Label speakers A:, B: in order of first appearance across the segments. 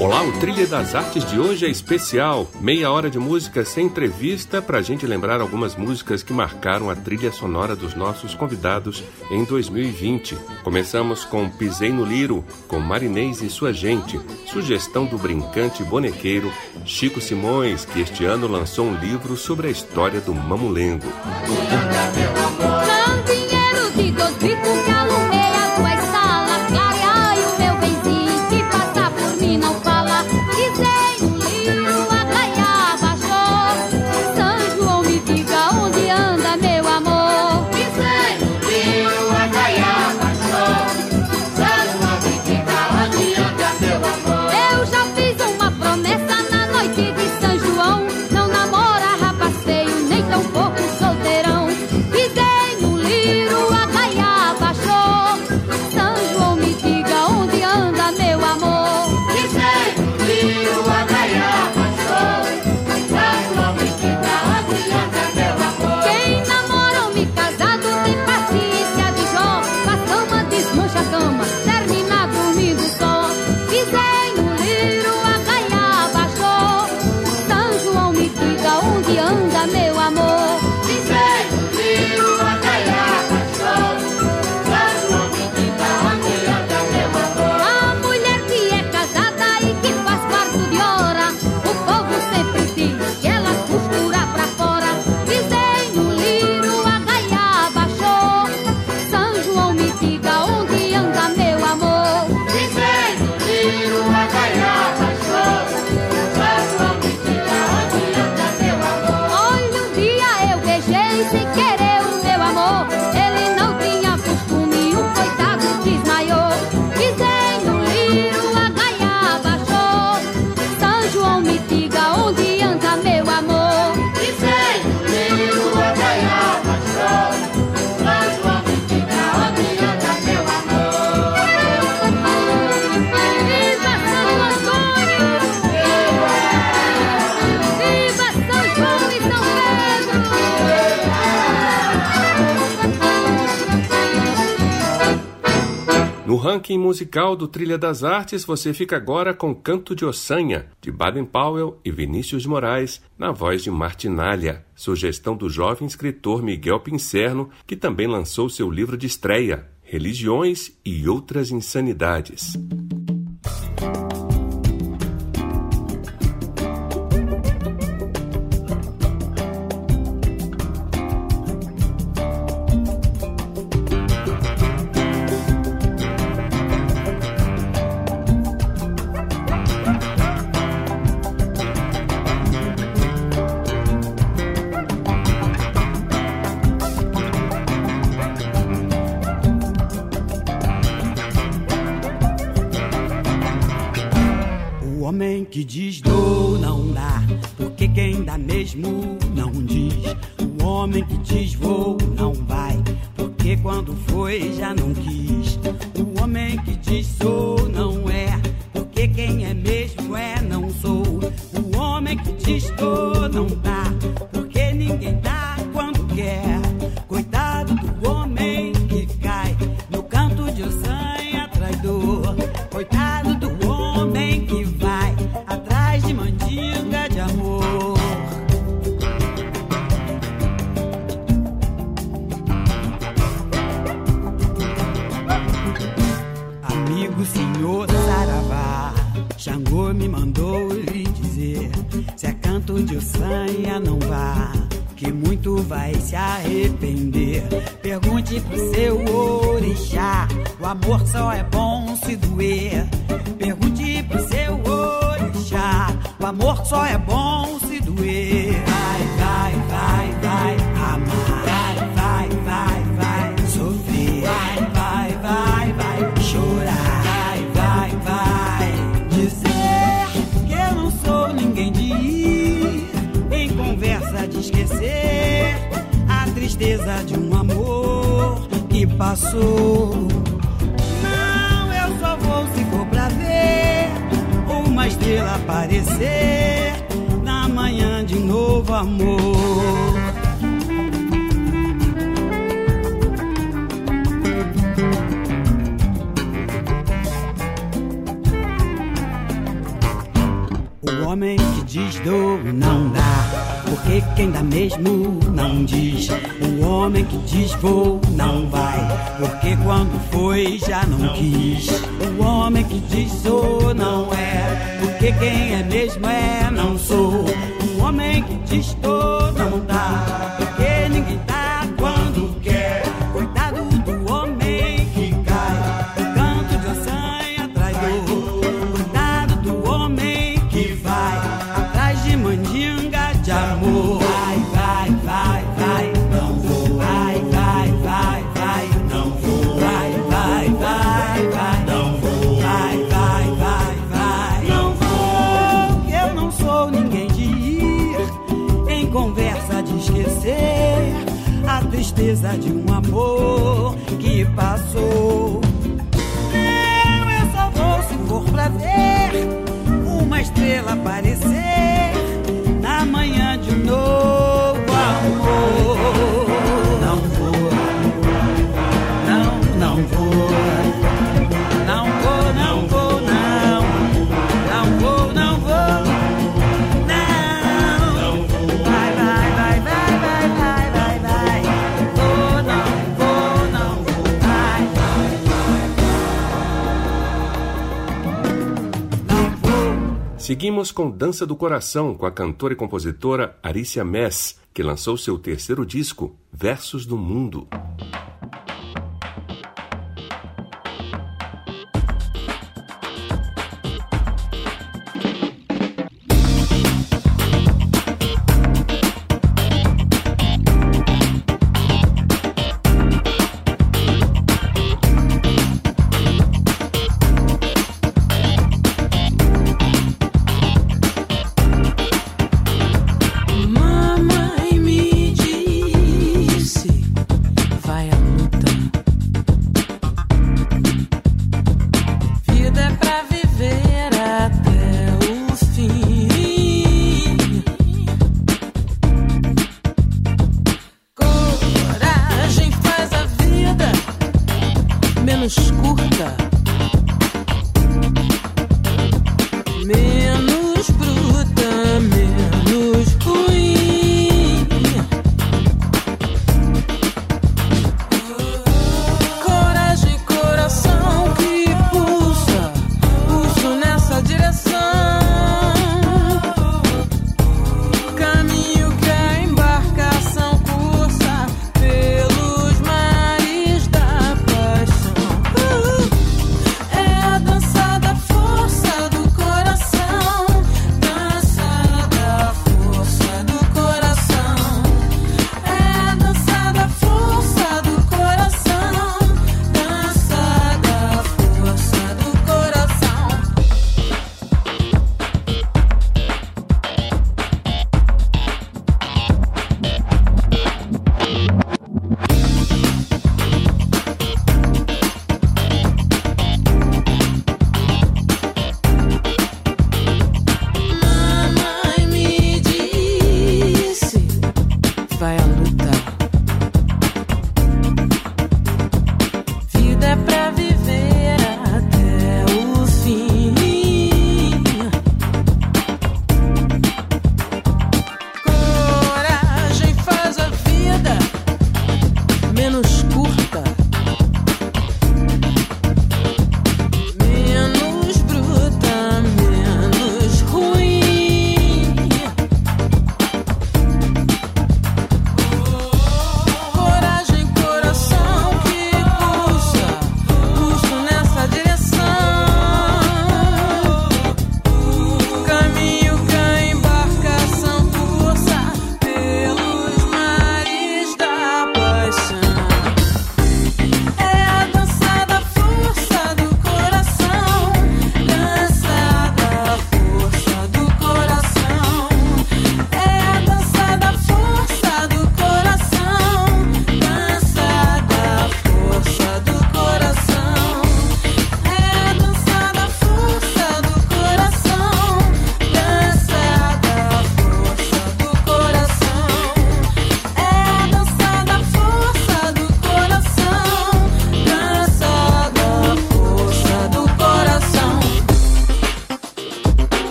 A: Olá, o Trilha das Artes de hoje é especial. Meia hora de música sem entrevista para a gente lembrar algumas músicas que marcaram a trilha sonora dos nossos convidados em 2020. Começamos com Pisei no Liro, com Marinês e sua gente, sugestão do brincante bonequeiro Chico Simões, que este ano lançou um livro sobre a história do mamulengo.
B: Não dinheiro de dois
A: ranking musical do Trilha das Artes, você fica agora com Canto de Ossanha, de Baden Powell e Vinícius Moraes, na voz de Martinalha, sugestão do jovem escritor Miguel Pincerno, que também lançou seu livro de estreia, Religiões e Outras Insanidades. onde estou. tristeza de um amor que passou. Não, eu só vou se for pra ver uma estrela aparecer na manhã de novo amor. O homem que diz dou não dá porque quem dá mesmo não diz. O homem que diz vou não vai. Porque quando foi já não quis. O homem que diz sou não é. Porque quem é mesmo é não sou. O homem que diz estou não dá. precisa de um amor.
C: Seguimos com Dança do Coração com a cantora e compositora Arícia Mess, que lançou seu terceiro disco, Versos do Mundo.
D: menos curta.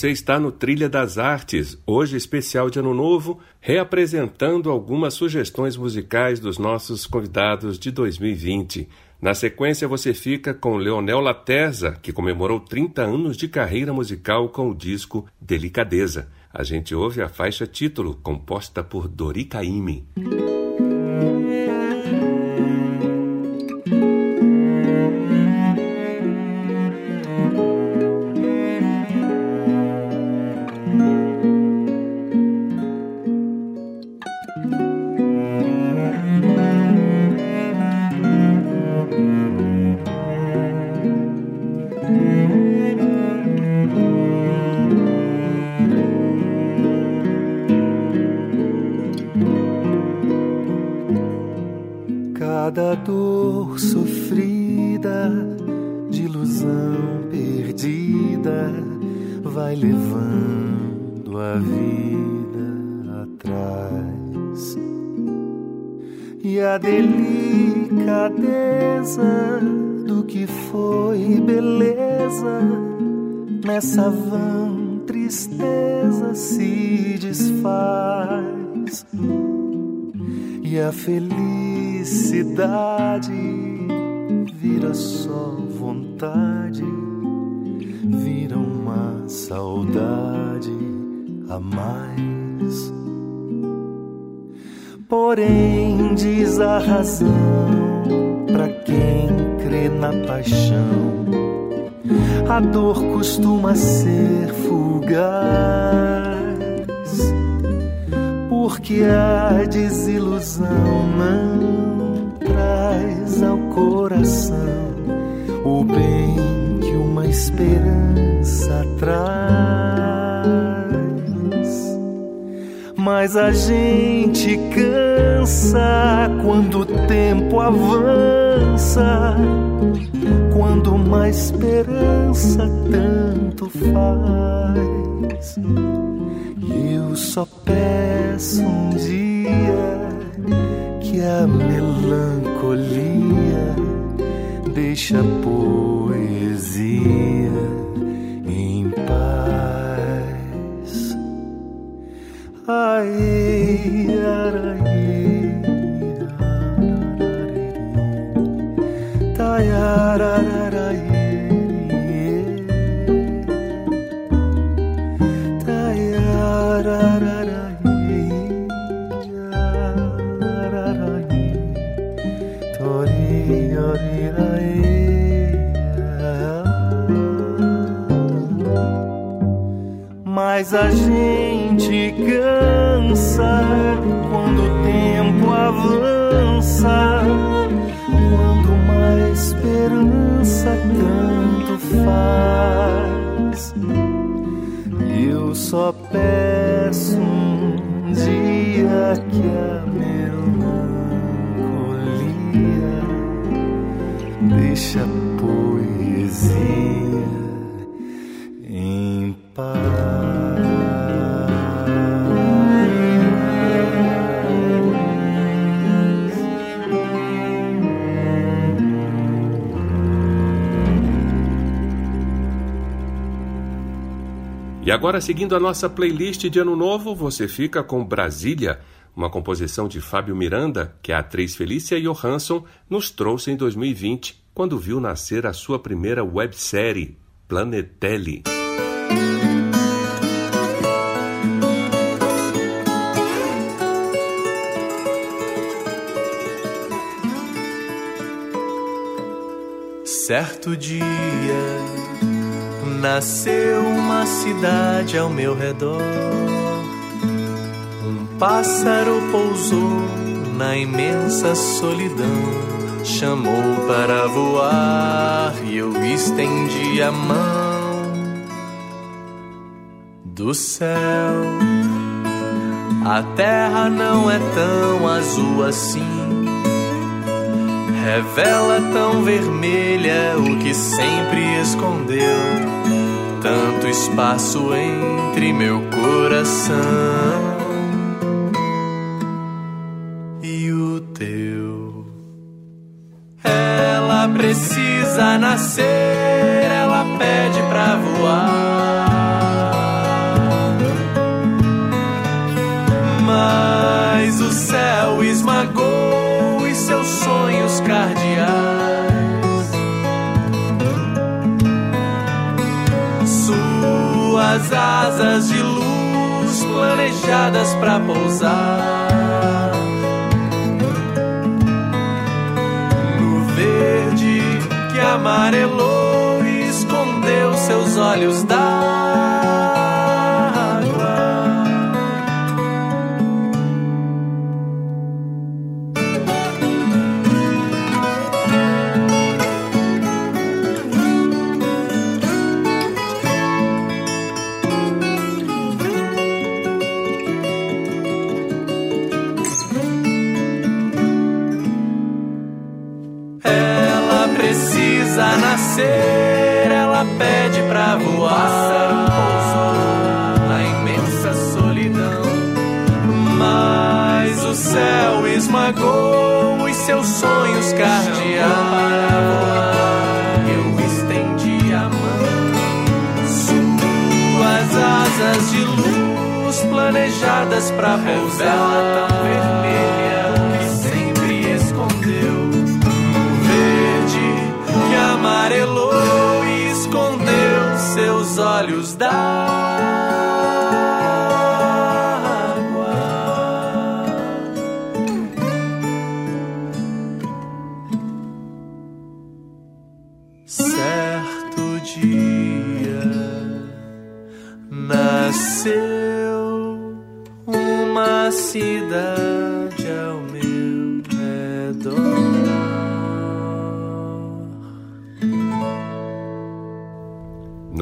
C: Você está no Trilha das Artes, hoje especial de Ano Novo, reapresentando algumas sugestões musicais dos nossos convidados de 2020. Na sequência, você fica com Leonel Laterza, que comemorou 30 anos de carreira musical com o disco Delicadeza. A gente ouve a faixa título, composta por Dori Caymmi.
E: Cada dor sofrida, de ilusão perdida, vai levando a vida atrás. E a delicadeza do que foi beleza, nessa vã tristeza se desfaz. E a feliz felicidade vira só vontade, vira uma saudade a mais. Porém, diz a razão para quem crê na paixão, a dor costuma ser fugaz porque a desilusão não traz ao coração o bem que uma esperança traz. Mas a gente cansa quando o tempo avança, quando uma esperança tanto faz. Eu só peço um dia que a melancolia deixa a poesia em paz. Ai, arai, tayararai. Mas gente cansa
C: E agora, seguindo a nossa playlist de Ano Novo, você fica com Brasília, uma composição de Fábio Miranda, que a atriz Felícia Johansson nos trouxe em 2020, quando viu nascer a sua primeira websérie, Planetelli.
E: Certo dia nasceu uma cidade ao meu redor. Um pássaro pousou na imensa solidão, chamou para voar e eu estendi a mão do céu. A terra não é tão azul assim revela tão vermelha o que sempre escondeu tanto espaço entre meu coração e o teu. Ela precisa nascer,
F: Suas asas de luz planejadas para pousar. No verde que amarelou e escondeu seus olhos da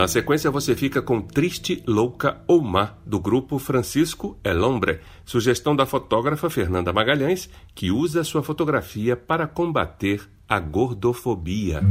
F: Na
C: sequência, você fica com Triste, Louca ou Má, do grupo Francisco El Hombre, sugestão da fotógrafa Fernanda Magalhães, que usa sua fotografia para combater a gordofobia.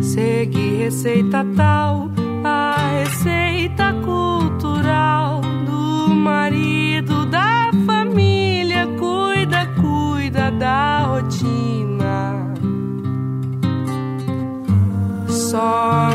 G: Segue receita tal, a receita cultural do marido da família. Cuida, cuida da rotina. Só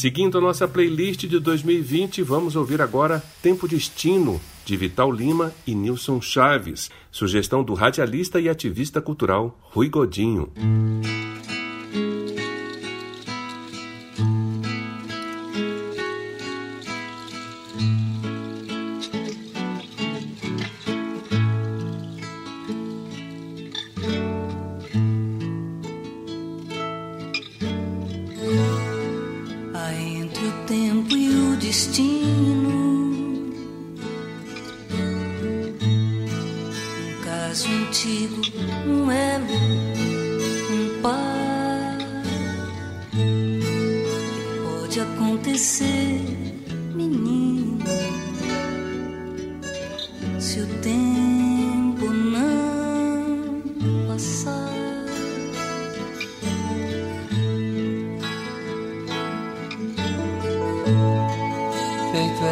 H: Seguindo a nossa playlist de 2020, vamos ouvir agora Tempo Destino, de Vital Lima e Nilson Chaves, sugestão do radialista e ativista cultural Rui Godinho.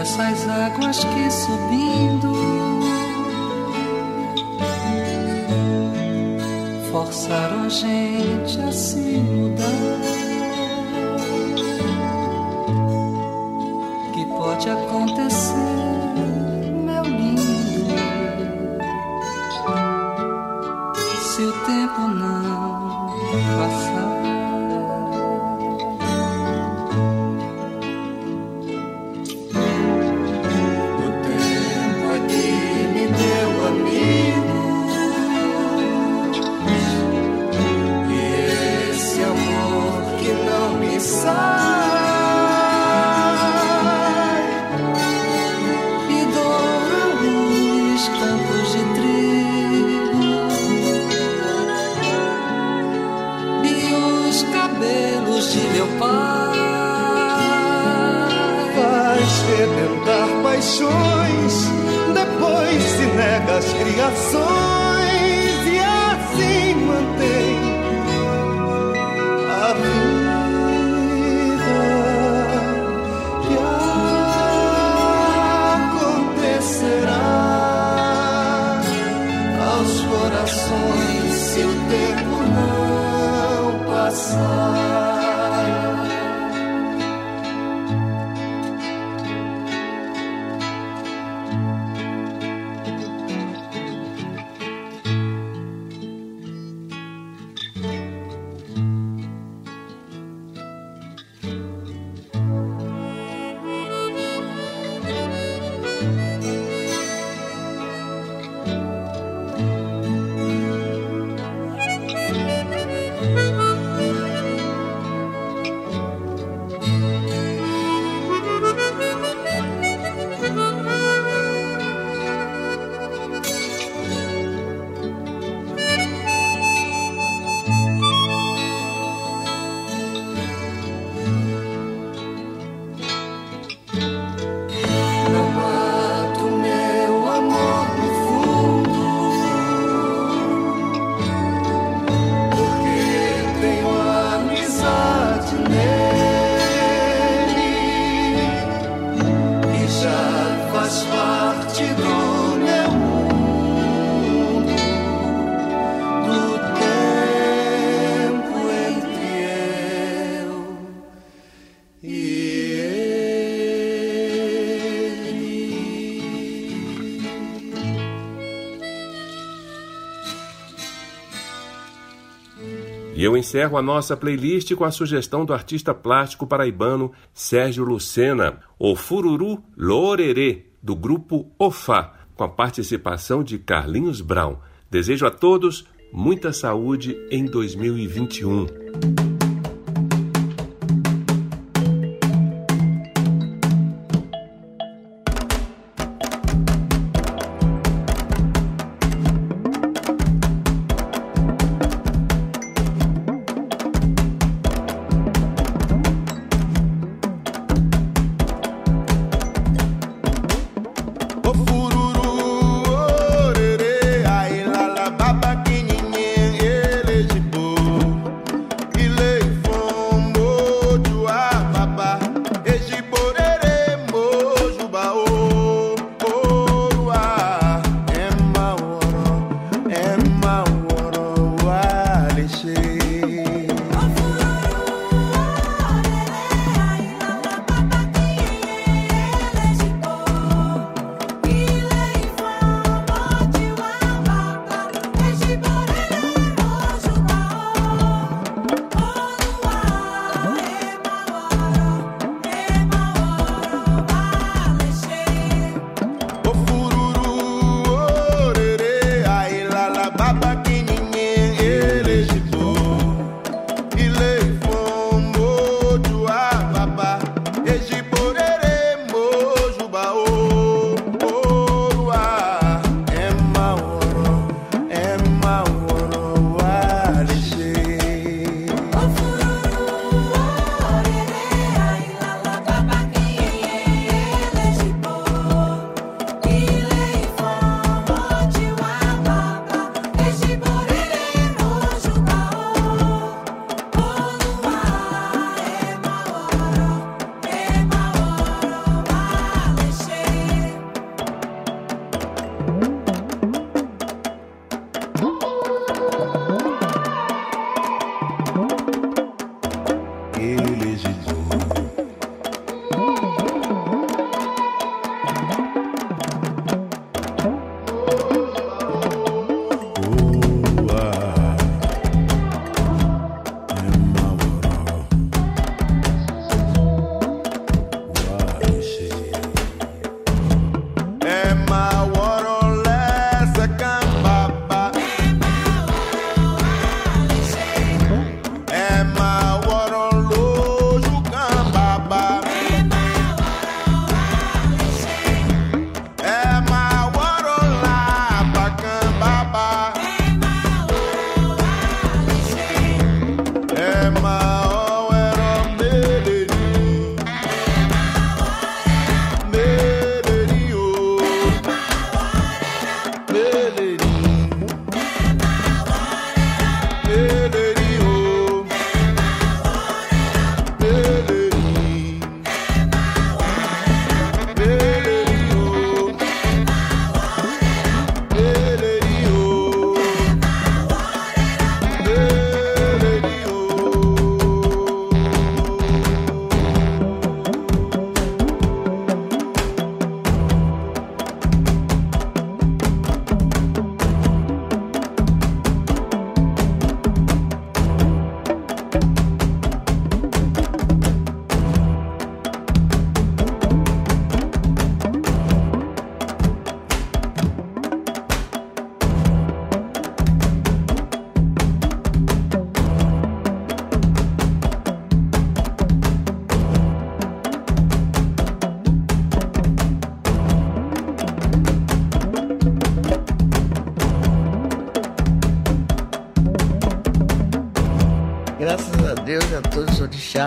D: essas águas que subindo forçaram a gente a se mudar.
H: ligações. E eu encerro a nossa playlist com a sugestão do artista plástico paraibano Sérgio Lucena, o Fururu Lorerê, do grupo Ofá, com a participação de Carlinhos Brown. Desejo a todos muita saúde em 2021.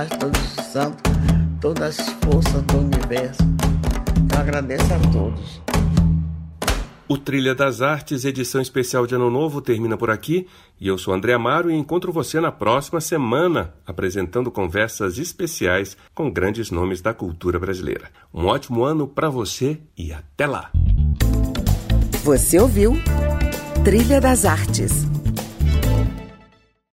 I: Orixás, todos os santos, todas as forças do universo. Eu agradeço a todos.
C: O Trilha das Artes, edição especial de Ano Novo, termina por aqui. E eu sou André Amaro e encontro você na próxima semana, apresentando conversas especiais com grandes nomes da cultura brasileira. Um ótimo ano para você e até lá!
J: Você ouviu Trilha das Artes